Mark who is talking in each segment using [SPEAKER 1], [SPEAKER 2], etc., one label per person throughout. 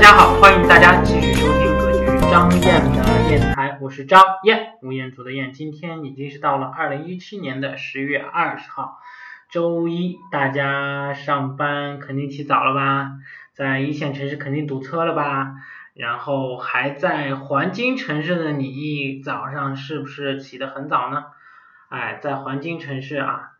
[SPEAKER 1] 大家好，欢迎大家继续收听格局张燕的电台，我是张燕，吴彦祖的燕。今天已经是到了二零一七年的十月二十号，周一，大家上班肯定起早了吧？在一线城市肯定堵车了吧？然后还在黄金城市的你，早上是不是起得很早呢？哎，在黄金城市啊，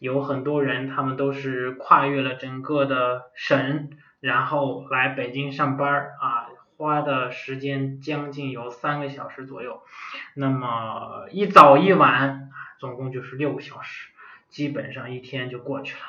[SPEAKER 1] 有很多人，他们都是跨越了整个的省。然后来北京上班啊，花的时间将近有三个小时左右，那么一早一晚总共就是六个小时，基本上一天就过去了。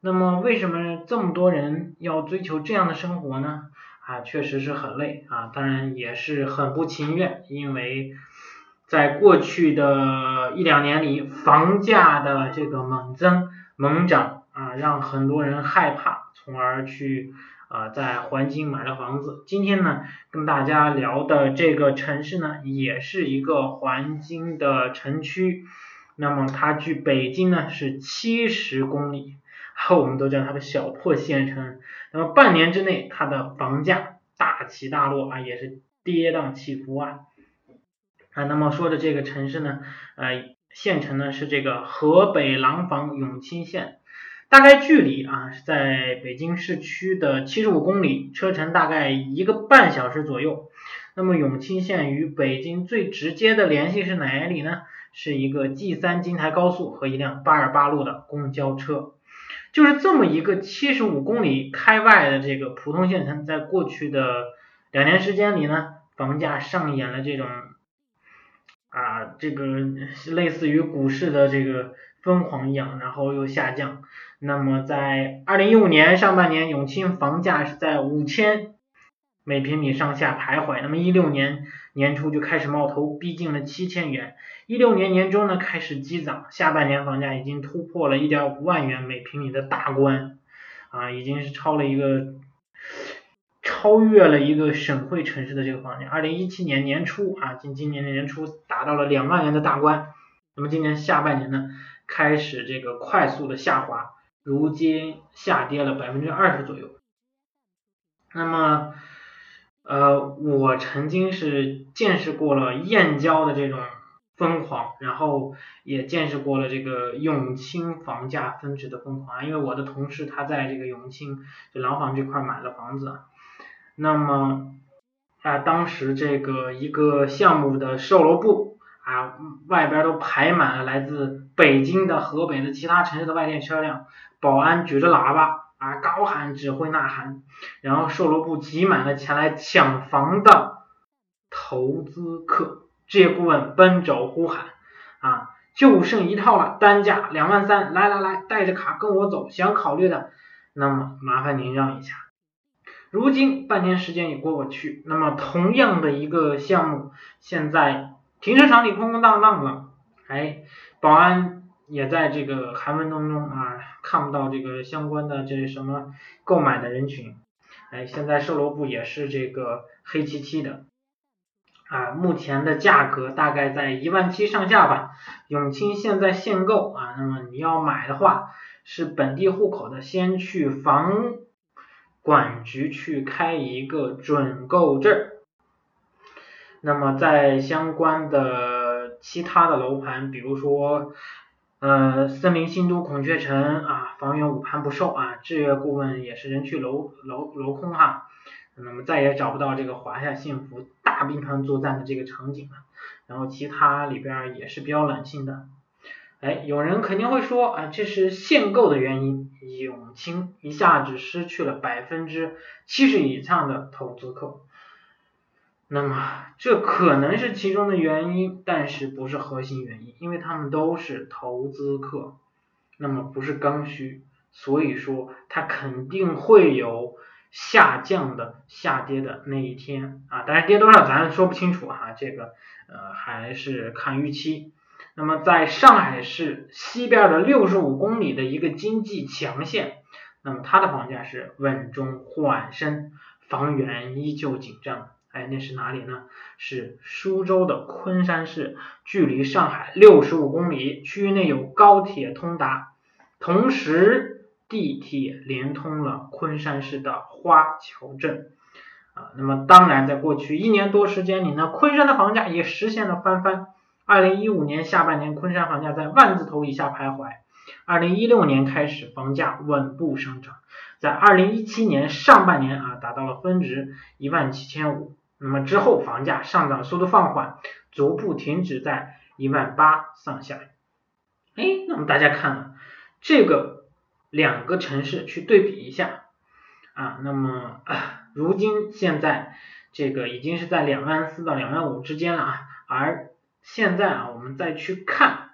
[SPEAKER 1] 那么为什么这么多人要追求这样的生活呢？啊，确实是很累啊，当然也是很不情愿，因为在过去的一两年里，房价的这个猛增猛涨啊，让很多人害怕。从而去啊，在环京买了房子。今天呢，跟大家聊的这个城市呢，也是一个环京的城区。那么它距北京呢是七十公里，我们都叫它的小破县城。那么半年之内，它的房价大起大落啊，也是跌宕起伏啊。啊，那么说的这个城市呢，呃，县城呢是这个河北廊坊永清县。大概距离啊是在北京市区的七十五公里，车程大概一个半小时左右。那么永清县与北京最直接的联系是哪里呢？是一个 G 三京台高速和一辆八二八路的公交车。就是这么一个七十五公里开外的这个普通县城，在过去的两年时间里呢，房价上演了这种啊这个类似于股市的这个疯狂一样，然后又下降。那么在二零一五年上半年，永清房价是在五千每平米上下徘徊。那么一六年年初就开始冒头，逼近了七千元。一六年年中呢开始激涨，下半年房价已经突破了一点五万元每平米的大关，啊，已经是超了一个超越了一个省会城市的这个房价。二零一七年年初啊，今今年的年初达到了两万元的大关。那么今年下半年呢，开始这个快速的下滑。如今下跌了百分之二十左右。那么，呃，我曾经是见识过了燕郊的这种疯狂，然后也见识过了这个永清房价分值的疯狂。因为我的同事他在这个永清就廊坊这块买了房子，那么啊，当时这个一个项目的售楼部啊，外边都排满了来自北京的、河北的其他城市的外电车辆。保安举着喇叭啊，高喊指挥呐喊，然后售楼部挤满了前来抢房的投资客，置业顾问奔走呼喊啊，就剩一套了，单价两万三，来来来，带着卡跟我走，想考虑的，那么麻烦您让一下。如今半年时间也过过去，那么同样的一个项目，现在停车场里空空荡荡了，哎，保安。也在这个寒风当中啊，看不到这个相关的这什么购买的人群，哎，现在售楼部也是这个黑漆漆的，啊，目前的价格大概在一万七上下吧。永清现在限购啊，那么你要买的话，是本地户口的，先去房管局去开一个准购证。那么在相关的其他的楼盘，比如说。呃，森林新都孔雀城啊，房源五盘不售啊，置业顾问也是人去楼楼楼空哈，那么再也找不到这个华夏幸福大兵团作战的这个场景了，然后其他里边也是比较冷清的，哎，有人肯定会说啊，这是限购的原因，永清一下子失去了百分之七十以上的投资客。那么这可能是其中的原因，但是不是核心原因，因为他们都是投资客，那么不是刚需，所以说它肯定会有下降的下跌的那一天啊，但是跌多少咱说不清楚哈，这个呃还是看预期。那么在上海市西边的六十五公里的一个经济强县，那么它的房价是稳中缓升，房源依旧紧张。哎，那是哪里呢？是苏州的昆山市，距离上海六十五公里，区域内有高铁通达，同时地铁连通了昆山市的花桥镇。啊，那么当然在过去一年多时间里呢，昆山的房价也实现了翻番。二零一五年下半年，昆山房价在万字头以下徘徊。二零一六年开始，房价稳步上涨，在二零一七年上半年啊，达到了峰值一万七千五。那么之后，房价上涨速度放缓，逐步停止在一万八上下。哎，那么大家看啊这个两个城市去对比一下啊，那么如今现在这个已经是在两万四到两万五之间了啊，而现在啊，我们再去看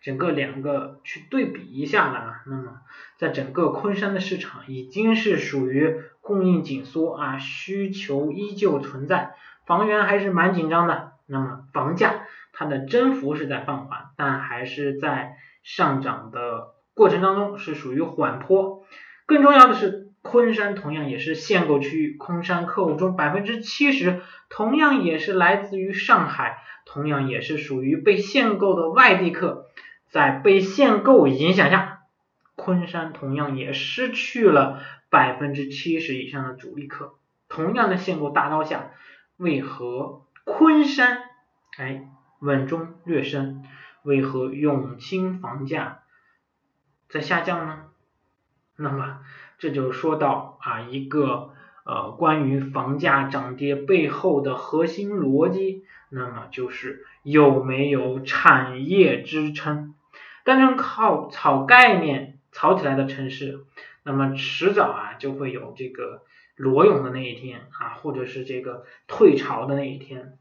[SPEAKER 1] 整个两个去对比一下呢，那么在整个昆山的市场已经是属于供应紧缩啊，需求依旧存在，房源还是蛮紧张的。那么房价它的增幅是在放缓，但还是在上涨的过程当中是属于缓坡。更重要的是，昆山同样也是限购区域，昆山客户中百分之七十同样也是来自于上海。同样也是属于被限购的外地客，在被限购影响下，昆山同样也失去了百分之七十以上的主力客。同样的限购大刀下，为何昆山哎稳中略升？为何永清房价在下降呢？那么这就说到啊一个呃关于房价涨跌背后的核心逻辑。那么就是有没有产业支撑？单纯靠炒概念炒起来的城市，那么迟早啊就会有这个裸泳的那一天啊，或者是这个退潮的那一天。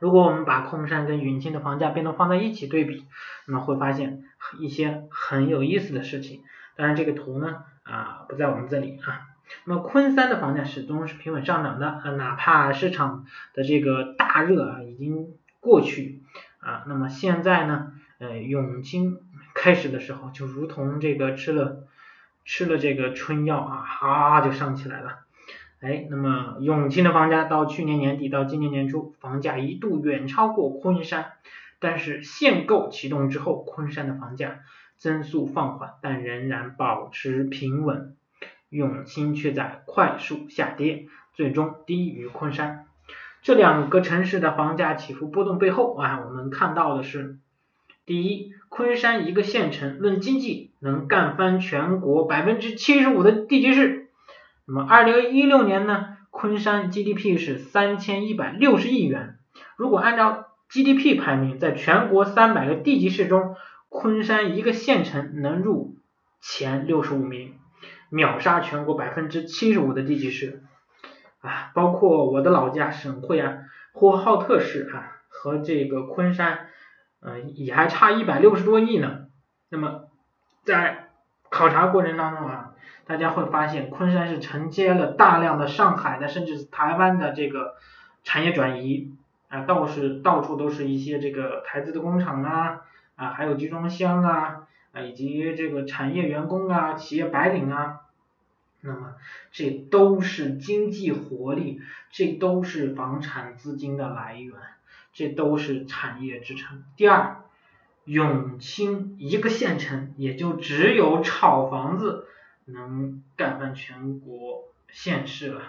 [SPEAKER 1] 如果我们把空山跟永清的房价变动放在一起对比，那么会发现一些很有意思的事情。当然这个图呢啊不在我们这里啊。那么昆山的房价始终是平稳上涨的啊，哪怕市场的这个大热啊已经过去啊，那么现在呢，呃，永清开始的时候就如同这个吃了吃了这个春药啊，哈就上起来了。哎，那么永清的房价到去年年底到今年年初，房价一度远超过昆山，但是限购启动之后，昆山的房价增速放缓，但仍然保持平稳。永清却在快速下跌，最终低于昆山。这两个城市的房价起伏波动背后啊，我们看到的是，第一，昆山一个县城论经济能干翻全国百分之七十五的地级市。那么二零一六年呢，昆山 GDP 是三千一百六十亿元。如果按照 GDP 排名，在全国三百个地级市中，昆山一个县城能入前六十五名。秒杀全国百分之七十五的地级市啊，包括我的老家省会啊，呼和浩特市啊，和这个昆山，嗯，也还差一百六十多亿呢。那么在考察过程当中啊，大家会发现昆山是承接了大量的上海的，甚至台湾的这个产业转移啊，倒是到处都是一些这个台资的工厂啊，啊，还有集装箱啊。啊，以及这个产业员工啊，企业白领啊，那么这都是经济活力，这都是房产资金的来源，这都是产业支撑。第二，永清一个县城也就只有炒房子能干翻全国县市了，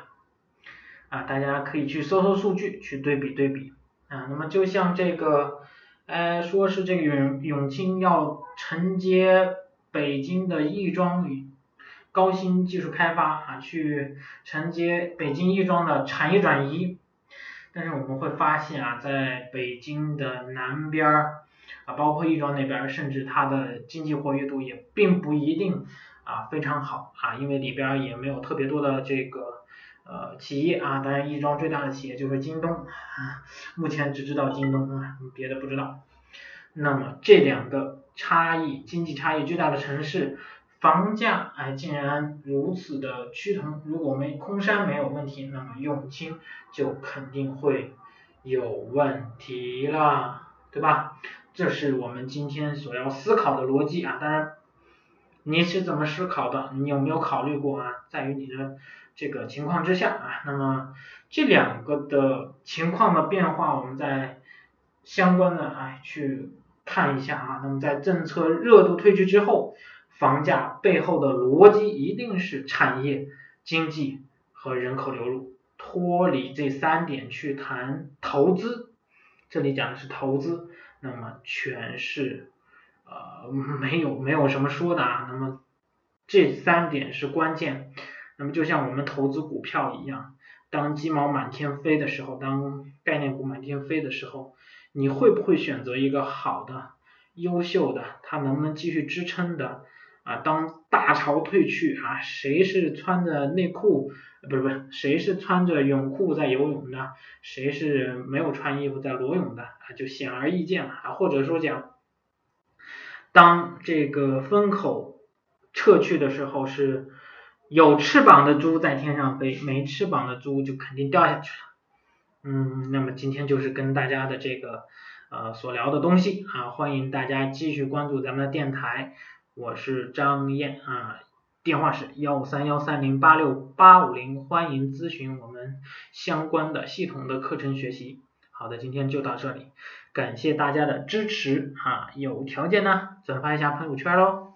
[SPEAKER 1] 啊，大家可以去搜搜数据，去对比对比啊。那么就像这个。呃，说是这个永永清要承接北京的亦庄与高新技术开发啊，去承接北京亦庄的产业转移。但是我们会发现啊，在北京的南边儿啊，包括亦庄那边，甚至它的经济活跃度也并不一定啊非常好啊，因为里边也没有特别多的这个。呃，企业啊，当然亦庄最大的企业就是京东啊，目前只知道京东啊，别的不知道。那么这两个差异，经济差异最大的城市，房价哎竟然如此的趋同。如果没空山没有问题，那么永清就肯定会有问题了，对吧？这是我们今天所要思考的逻辑啊。当然，你是怎么思考的？你有没有考虑过啊？在于你的。这个情况之下啊，那么这两个的情况的变化，我们在相关的哎去看一下啊。那么在政策热度退去之后，房价背后的逻辑一定是产业、经济和人口流入。脱离这三点去谈投资，这里讲的是投资，那么全是呃没有没有什么说的啊，那么这三点是关键，那么就像我们投资股票一样，当鸡毛满天飞的时候，当概念股满天飞的时候，你会不会选择一个好的、优秀的，它能不能继续支撑的？啊，当大潮退去啊，谁是穿着内裤，不是不是，谁是穿着泳裤在游泳的，谁是没有穿衣服在裸泳的啊，就显而易见了啊。或者说讲，当这个风口撤去的时候，是有翅膀的猪在天上飞，没翅膀的猪就肯定掉下去了。嗯，那么今天就是跟大家的这个呃所聊的东西啊，欢迎大家继续关注咱们的电台。我是张燕啊，电话是幺五三幺三零八六八五零，欢迎咨询我们相关的系统的课程学习。好的，今天就到这里，感谢大家的支持啊，有条件呢转发一下朋友圈喽。